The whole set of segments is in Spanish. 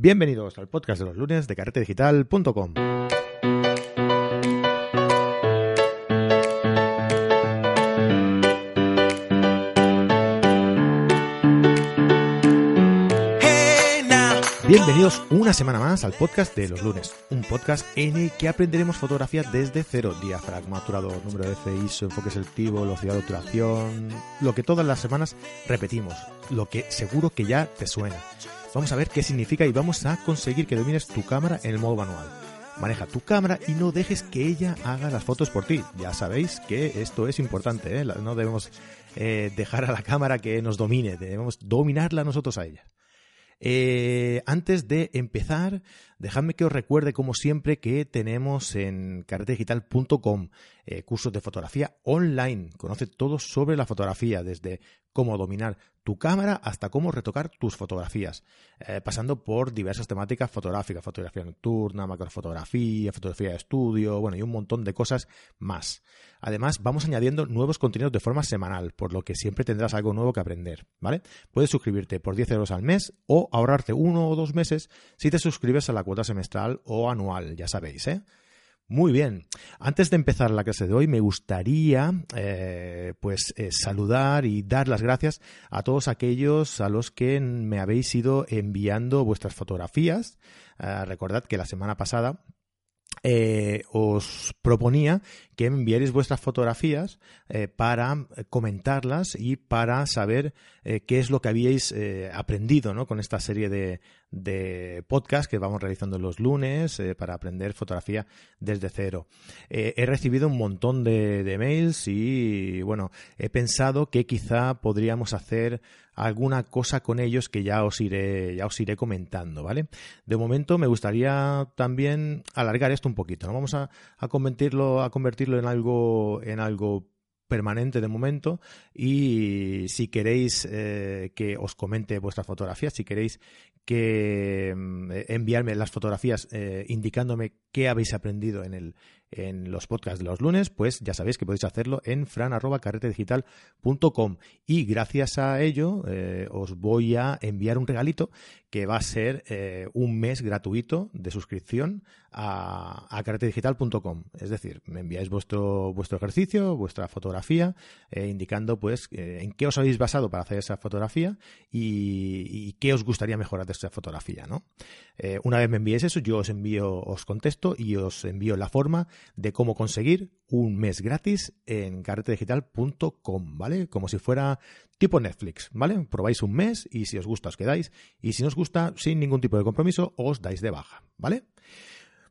Bienvenidos al podcast de los lunes de carretedigital.com. Bienvenidos una semana más al podcast de los lunes, un podcast en el que aprenderemos fotografía desde cero, diafragma, obturador, número de FI, enfoque selectivo, velocidad de obturación, lo que todas las semanas repetimos, lo que seguro que ya te suena. Vamos a ver qué significa y vamos a conseguir que domines tu cámara en el modo manual. Maneja tu cámara y no dejes que ella haga las fotos por ti. Ya sabéis que esto es importante, ¿eh? no debemos eh, dejar a la cámara que nos domine, debemos dominarla nosotros a ella. Eh, antes de empezar, dejadme que os recuerde, como siempre, que tenemos en carretedigital.com cursos de fotografía online. Conoce todo sobre la fotografía, desde cómo dominar tu cámara hasta cómo retocar tus fotografías, eh, pasando por diversas temáticas fotográficas, fotografía nocturna, macrofotografía, fotografía de estudio, bueno, y un montón de cosas más. Además, vamos añadiendo nuevos contenidos de forma semanal, por lo que siempre tendrás algo nuevo que aprender, ¿vale? Puedes suscribirte por 10 euros al mes o ahorrarte uno o dos meses si te suscribes a la cuota semestral o anual, ya sabéis, ¿eh? Muy bien. Antes de empezar la clase de hoy, me gustaría eh, pues eh, saludar y dar las gracias a todos aquellos a los que me habéis ido enviando vuestras fotografías. Eh, recordad que la semana pasada os proponía que enviaréis vuestras fotografías para comentarlas y para saber qué es lo que habíais aprendido ¿no? con esta serie de, de podcast que vamos realizando los lunes eh, para aprender fotografía desde cero. Eh, he recibido un montón de, de, mails y bueno, he pensado que quizá podríamos hacer alguna cosa con ellos que ya os iré, ya os iré comentando, ¿vale? De momento me gustaría también alargar esto un poquito, ¿no? Vamos a, a convertirlo, a convertirlo en algo, en algo permanente de momento. Y si queréis eh, que os comente vuestras fotografías, si queréis que mm, enviarme las fotografías eh, indicándome qué habéis aprendido en el, en los podcasts de los lunes, pues ya sabéis que podéis hacerlo en fran.carretedigital.com y gracias a ello eh, os voy a enviar un regalito que va a ser eh, un mes gratuito de suscripción a, a carretedigital.com. Es decir, me enviáis vuestro, vuestro ejercicio, vuestra fotografía, eh, indicando pues en qué os habéis basado para hacer esa fotografía y, qué os gustaría mejorar de esa fotografía. ¿no? una vez me enviéis eso, yo os envío, os contesto y os envío la forma de cómo conseguir un mes gratis en carretedigital.com, ¿vale? Como si fuera tipo Netflix, ¿vale? Probáis un mes y si os gusta os quedáis y si no os gusta, sin ningún tipo de compromiso, os dais de baja, ¿vale?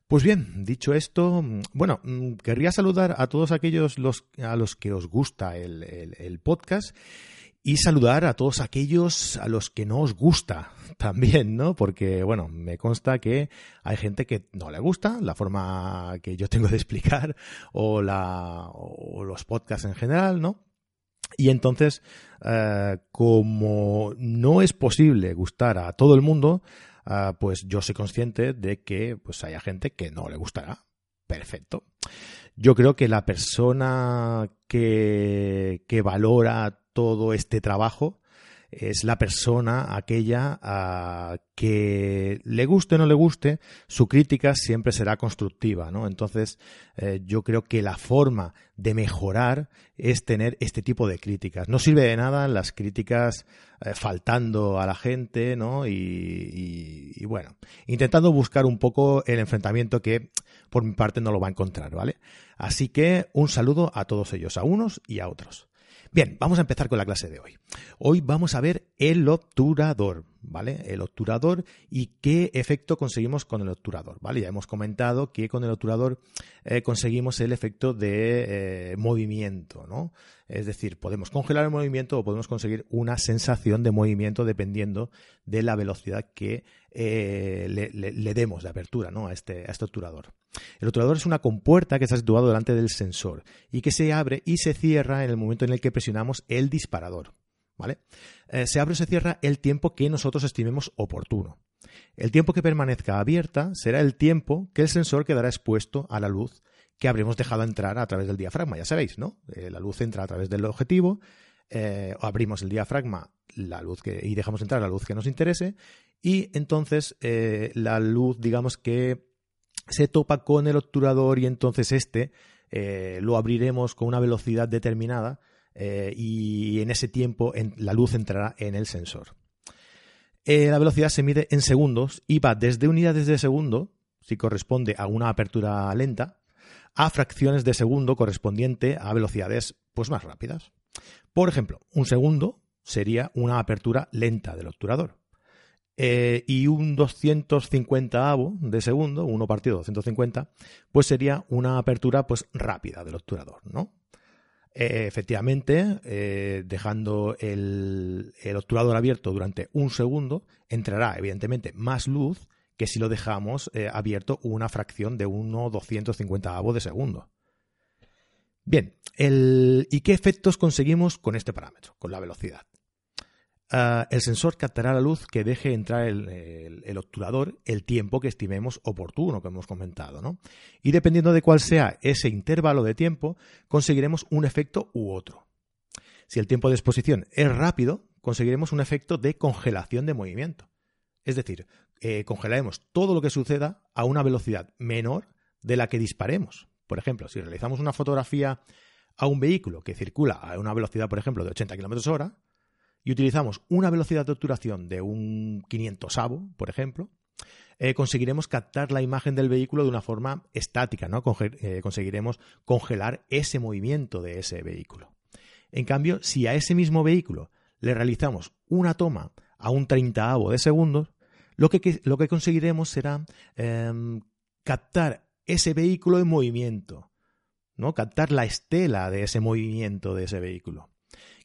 Pues bien, dicho esto, bueno, mm, querría saludar a todos aquellos los, a los que os gusta el, el podcast y saludar a todos aquellos a los que no os gusta también, ¿no? Porque, bueno, me consta que hay gente que no le gusta la forma que yo tengo de explicar o, la, o los podcasts en general, ¿no? Y entonces, eh, como no es posible gustar a todo el mundo, eh, pues yo soy consciente de que pues haya gente que no le gustará. Perfecto. Yo creo que la persona que, que valora todo este trabajo es la persona aquella a que le guste o no le guste, su crítica siempre será constructiva, ¿no? Entonces, eh, yo creo que la forma de mejorar es tener este tipo de críticas. No sirve de nada las críticas eh, faltando a la gente, ¿no? Y, y, bueno, intentando buscar un poco el enfrentamiento que por mi parte no lo va a encontrar, ¿vale? Así que un saludo a todos ellos, a unos y a otros. Bien, vamos a empezar con la clase de hoy. Hoy vamos a ver el obturador, ¿vale? El obturador y qué efecto conseguimos con el obturador, ¿vale? Ya hemos comentado que con el obturador eh, conseguimos el efecto de eh, movimiento, ¿no? Es decir, podemos congelar el movimiento o podemos conseguir una sensación de movimiento dependiendo de la velocidad que eh, le, demos de apertura ¿no? a, este, a este obturador. El obturador es una compuerta que está situado delante del sensor y que se abre y se cierra en el momento en el que presionamos el disparador. ¿Vale? Eh, se abre o se cierra el tiempo que nosotros estimemos oportuno. El tiempo que permanezca abierta será el tiempo que el sensor quedará expuesto a la luz que habremos dejado entrar a través del diafragma. Ya sabéis, ¿no? Eh, la luz entra a través del objetivo, eh, abrimos el diafragma la luz y dejamos entrar la luz que nos interese y entonces la luz, digamos que se topa con el obturador y entonces este lo abriremos con una velocidad determinada eh, y en ese tiempo la luz entrará en el sensor. la velocidad se mide en segundos y va desde unidades de segundo, si corresponde a una apertura lenta, a fracciones de segundo correspondiente a velocidades pues, más rápidas. Por ejemplo, un segundo sería una apertura lenta del obturador. Eh, y un 250 avo de segundo, uno partido 250, pues sería una apertura pues rápida del obturador, ¿no? Eh, efectivamente, eh, dejando el, obturador abierto durante un segundo, entrará evidentemente más luz que si lo dejamos abierto una fracción de 1,250 avo de segundo. Bien, ¿y qué efectos conseguimos con este parámetro, con la velocidad? Ah, el sensor captará la luz que deje entrar el, obturador el tiempo que estimemos oportuno, que hemos comentado. ¿no? Y dependiendo de cuál sea ese intervalo de tiempo, conseguiremos un efecto u otro. Si el tiempo de exposición es rápido, conseguiremos un efecto de congelación de movimiento. Es decir, eh, congelaremos todo lo que suceda a una velocidad menor de la que disparemos. Por ejemplo, si realizamos una fotografía a un vehículo que circula a una velocidad, por ejemplo, de 80 km hora, y utilizamos una velocidad de obturación de un 500 avo, por ejemplo, eh, conseguiremos captar la imagen del vehículo de una forma estática, ¿no? Eh, conseguiremos congelar ese movimiento de ese vehículo. En cambio, si a ese mismo vehículo le realizamos una toma a un 30 avo de segundos, lo que, lo que conseguiremos será em, captar ese vehículo en movimiento, ¿no? captar la estela de ese movimiento de ese vehículo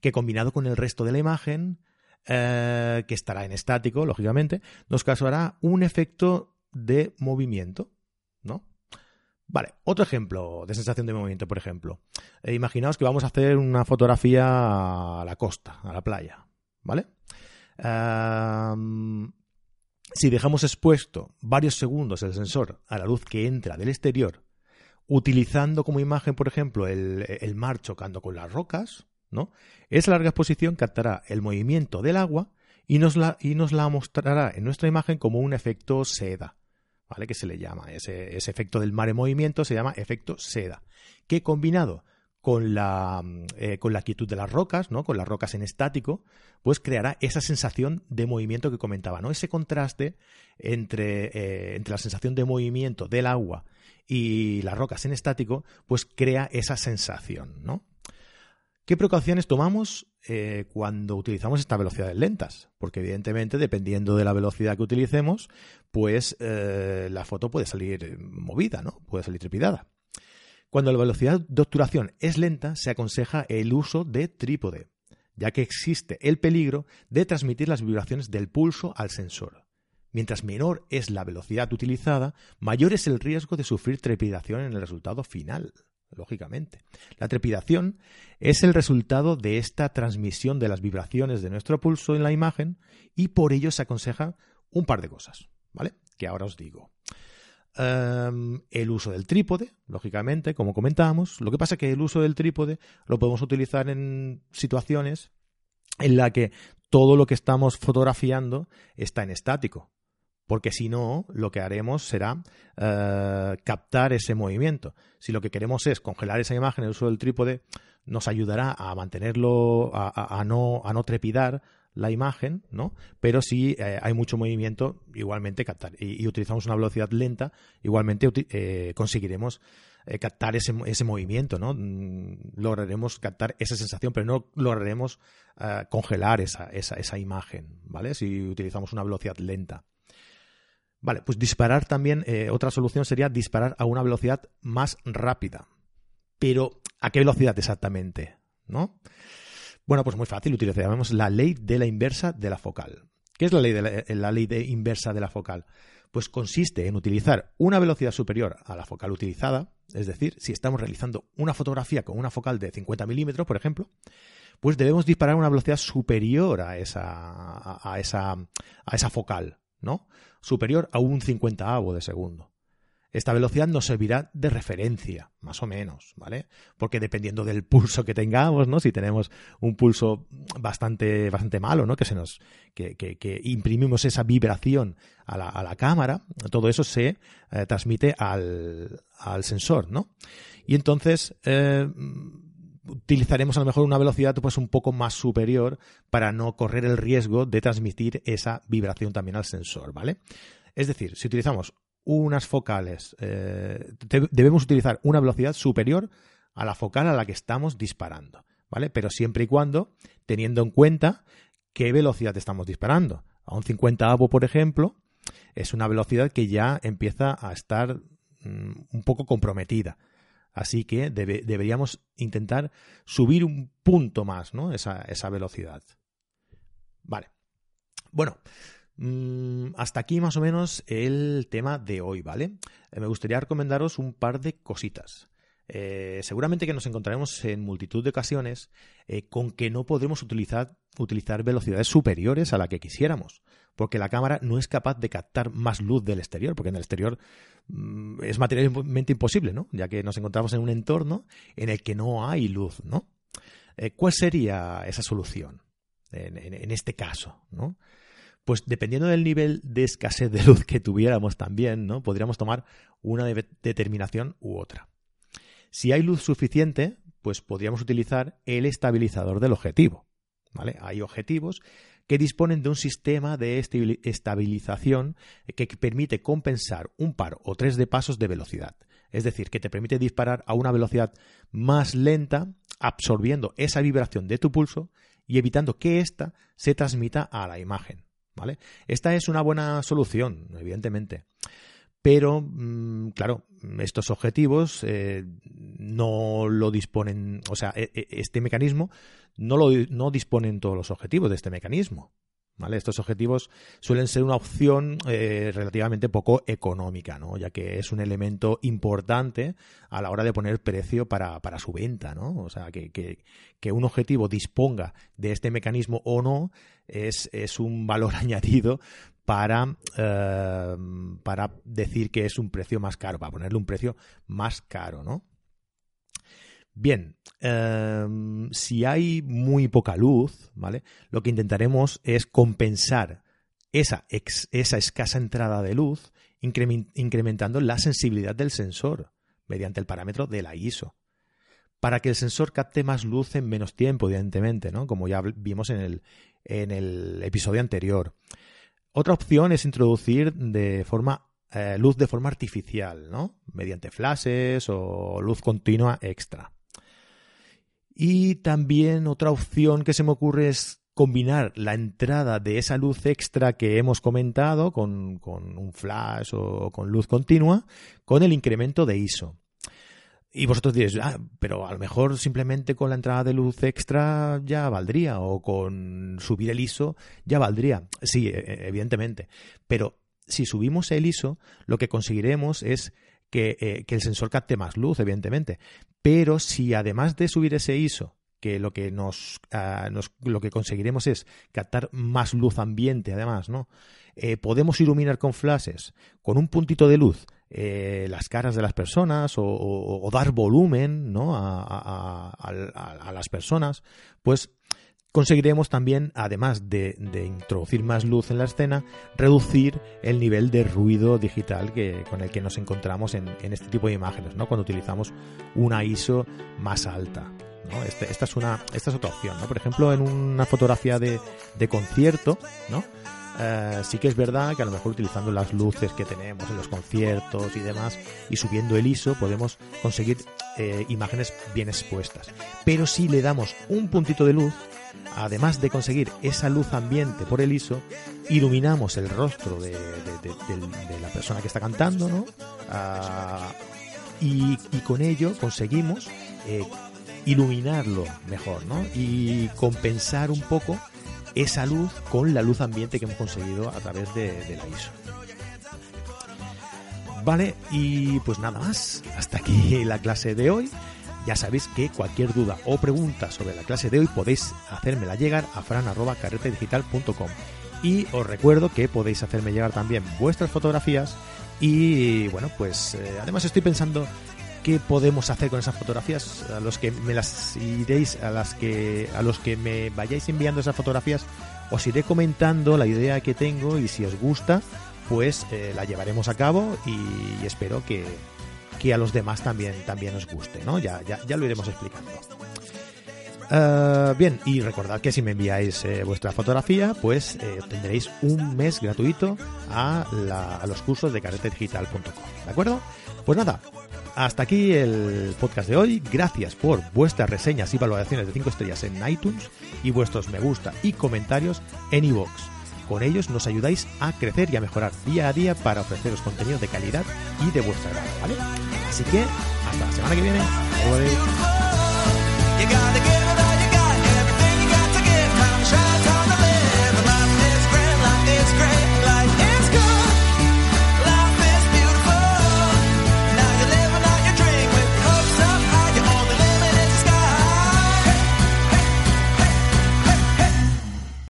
que combinado con el resto de la imagen, eh, que estará en estático, lógicamente, nos causará un efecto de movimiento, ¿no? Vale, otro ejemplo de sensación de movimiento, por ejemplo. Eh, imaginaos que vamos a hacer una fotografía a la costa, a la playa, ¿vale? si dejamos expuesto varios segundos el sensor a la luz que entra del exterior, utilizando como imagen, por ejemplo, el mar chocando con las rocas, Esa larga exposición captará el movimiento del agua y nos la, y nos la mostrará en nuestra imagen como un efecto seda, ¿vale? Que se le llama, ese, efecto del mar en movimiento se llama efecto seda, que combinado con la, eh, con la quietud de las rocas, ¿no? con las rocas en estático, pues creará esa sensación de movimiento que comentaba, ¿no? Ese contraste entre, eh, entre la sensación de movimiento del agua y las rocas en estático, pues crea esa sensación, ¿no? ¿Qué precauciones tomamos eh, cuando utilizamos estas velocidades lentas? Porque evidentemente, dependiendo de la velocidad que utilicemos, pues eh, la foto puede salir movida, ¿no? Puede salir trepidada. Cuando la velocidad de obturación es lenta, se aconseja el uso de trípode, ya que existe el peligro de transmitir las vibraciones del pulso al sensor. Mientras menor es la velocidad utilizada, mayor es el riesgo de sufrir trepidación en el resultado final lógicamente. La trepidación es el resultado de esta transmisión de las vibraciones de nuestro pulso en la imagen y por ello se aconseja un par de cosas, ¿vale? Que ahora os digo. Em, el uso del trípode, lógicamente, como comentábamos. Lo que pasa es que el uso del trípode lo podemos utilizar en situaciones en la que todo lo que estamos fotografiando está en estático porque si no, lo que haremos será eh, captar ese movimiento. Si lo que queremos es congelar esa imagen, el uso del trípode nos ayudará a mantenerlo, a, no, a no trepidar la imagen, ¿no? Pero si eh, hay mucho movimiento, igualmente captar. Y, utilizamos una velocidad lenta, igualmente eh, conseguiremos captar ese, ese, movimiento, ¿no? Mm, lograremos captar esa sensación, pero no lograremos congelar esa, esa, esa imagen, ¿vale? Si utilizamos una velocidad lenta. Vale, pues disparar también, eh, otra solución sería disparar a una velocidad más rápida. Pero, ¿a qué velocidad exactamente? ¿No? Bueno, pues muy fácil, utilizaremos la ley de la inversa de la focal. ¿Qué es la ley de eh, la ley de inversa de la focal? Pues consiste en utilizar una velocidad superior a la focal utilizada, es decir, si estamos realizando una fotografía con una focal de 50 milímetros, por ejemplo, pues debemos disparar a una velocidad superior a esa, a esa, a esa focal, ¿no? Superior a un 50avo de segundo. Esta velocidad nos servirá de referencia, más o menos, ¿vale? Porque dependiendo del pulso que tengamos, ¿no? Si tenemos un pulso bastante, bastante malo, ¿no? Que se nos, que, que, imprimimos esa vibración a la, a la cámara, todo eso se eh, transmite al, al, sensor, ¿no? Y entonces, eh, utilizaremos a lo mejor una velocidad pues un poco más superior para no correr el riesgo de transmitir esa vibración también al sensor, ¿vale? Es decir, si utilizamos unas focales, eh, debemos utilizar una velocidad superior a la focal a la que estamos disparando, ¿vale? Pero siempre y cuando teniendo en cuenta qué velocidad estamos disparando. A un 50 avo, por ejemplo, es una velocidad que ya empieza a estar mm, un poco comprometida. Así que deberíamos intentar subir un punto más, ¿no? Esa, esa velocidad. Vale. Bueno, Mm, hasta aquí más o menos el tema de hoy, ¿vale? Eh, me gustaría recomendaros un par de cositas. Eh, seguramente que nos encontraremos en multitud de ocasiones eh, con que no podremos utilizar, utilizar velocidades superiores a la que quisiéramos, porque la cámara no es capaz de captar más luz del exterior, porque en el exterior mm, es materialmente imposible, ¿no? Ya que nos encontramos en un entorno en el que no hay luz, ¿no? ¿Cuál sería esa solución en, en este caso, ¿no? Pues dependiendo del nivel de escasez de luz que tuviéramos también, ¿no? Podríamos tomar una determinación u otra. Si hay luz suficiente, pues podríamos utilizar el estabilizador del objetivo. ¿Vale? Hay objetivos que disponen de un sistema de estabilización que permite compensar un par o tres de pasos de velocidad. Es decir, que te permite disparar a una velocidad más lenta, absorbiendo esa vibración de tu pulso y evitando que ésta se transmita a la imagen. ¿vale? Esta es una buena solución, evidentemente. Pero, mm, claro, estos objetivos eh, no lo disponen, o sea, e, e, este mecanismo no, lo, no disponen todos los objetivos de este mecanismo. Estos objetivos suelen ser una opción eh, relativamente poco económica, ¿no? ya que es un elemento importante a la hora de poner precio para, su venta. ¿no? O sea, que, que, un objetivo disponga de este mecanismo o no es, es un valor añadido para, eh, para decir que es un precio más caro, para ponerle un precio más caro. ¿no? Bien, em, si hay muy poca luz, ¿vale? Lo que intentaremos es compensar esa, esa escasa entrada de luz incrementando la sensibilidad del sensor mediante el parámetro de la ISO. Para que el sensor capte más luz en menos tiempo, evidentemente, ¿no? Como ya vimos en el, en el episodio anterior. Otra opción es introducir eh, luz de forma artificial, ¿no? Mediante flashes o luz continua extra. Y también otra opción que se me ocurre es combinar la entrada de esa luz extra que hemos comentado con, un flash o con luz continua con el incremento de ISO. Y vosotros diréis, ah, pero a lo mejor simplemente con la entrada de luz extra ya valdría, o con subir el ISO ya valdría. Sí, e, e, evidentemente. Pero si subimos el ISO, lo que conseguiremos es eh, que, el sensor capte más luz, evidentemente. Pero si además de subir ese ISO, que lo que ah, nos, lo que conseguiremos es captar más luz ambiente, además, ¿no? Eh, podemos iluminar con flashes, con un puntito de luz, eh, las caras de las personas o, dar volumen ¿no? a, a, las personas, pues conseguiremos también, además de, introducir más luz en la escena, reducir el nivel de ruido digital que, con el que nos encontramos en, este tipo de imágenes, ¿no? cuando utilizamos una ISO más alta. Este, esta, es una, esta es otra opción. ¿no? Por ejemplo, en una fotografía de, concierto, ¿no? Eh, sí que es verdad que a lo mejor utilizando las luces que tenemos en los conciertos y demás y subiendo el ISO podemos conseguir eh, imágenes bien expuestas. Pero si le damos un puntito de luz, además de conseguir esa luz ambiente por el ISO, iluminamos el rostro de, la persona que está cantando, ¿no? Ah, y, con ello conseguimos eh, iluminarlo mejor, ¿no? Y compensar un poco esa luz con la luz ambiente que hemos conseguido a través de, la ISO. Vale, y pues nada más. Hasta aquí la clase de hoy. Ya sabéis que cualquier duda o pregunta sobre la clase de hoy podéis hacérmela llegar a fran.carretedigital.com. Y os recuerdo que podéis hacerme llegar también vuestras fotografías Y bueno, pues eh, además estoy pensando qué podemos hacer con esas fotografías. A los que me las iréis, a las que a los que me vayáis enviando esas fotografías, os iré comentando la idea que tengo y si os gusta, pues eh, la llevaremos a cabo y, espero que, que, a los demás también, también os guste, ¿no? Ya, ya, ya lo iremos explicando. Uh, bien, y recordad que si me enviáis eh, vuestra fotografía, pues eh, tendréis un mes gratuito a, la, a los cursos de carretedigital.com. ¿De acuerdo? Pues nada, hasta aquí el podcast de hoy. Gracias por vuestras reseñas y valoraciones de 5 estrellas en iTunes y vuestros me gusta y comentarios en iVoox. Con ellos nos ayudáis a crecer y a mejorar día a día para ofreceros contenido de calidad y de vuestra grado, ¿vale? Así que hasta la semana que viene.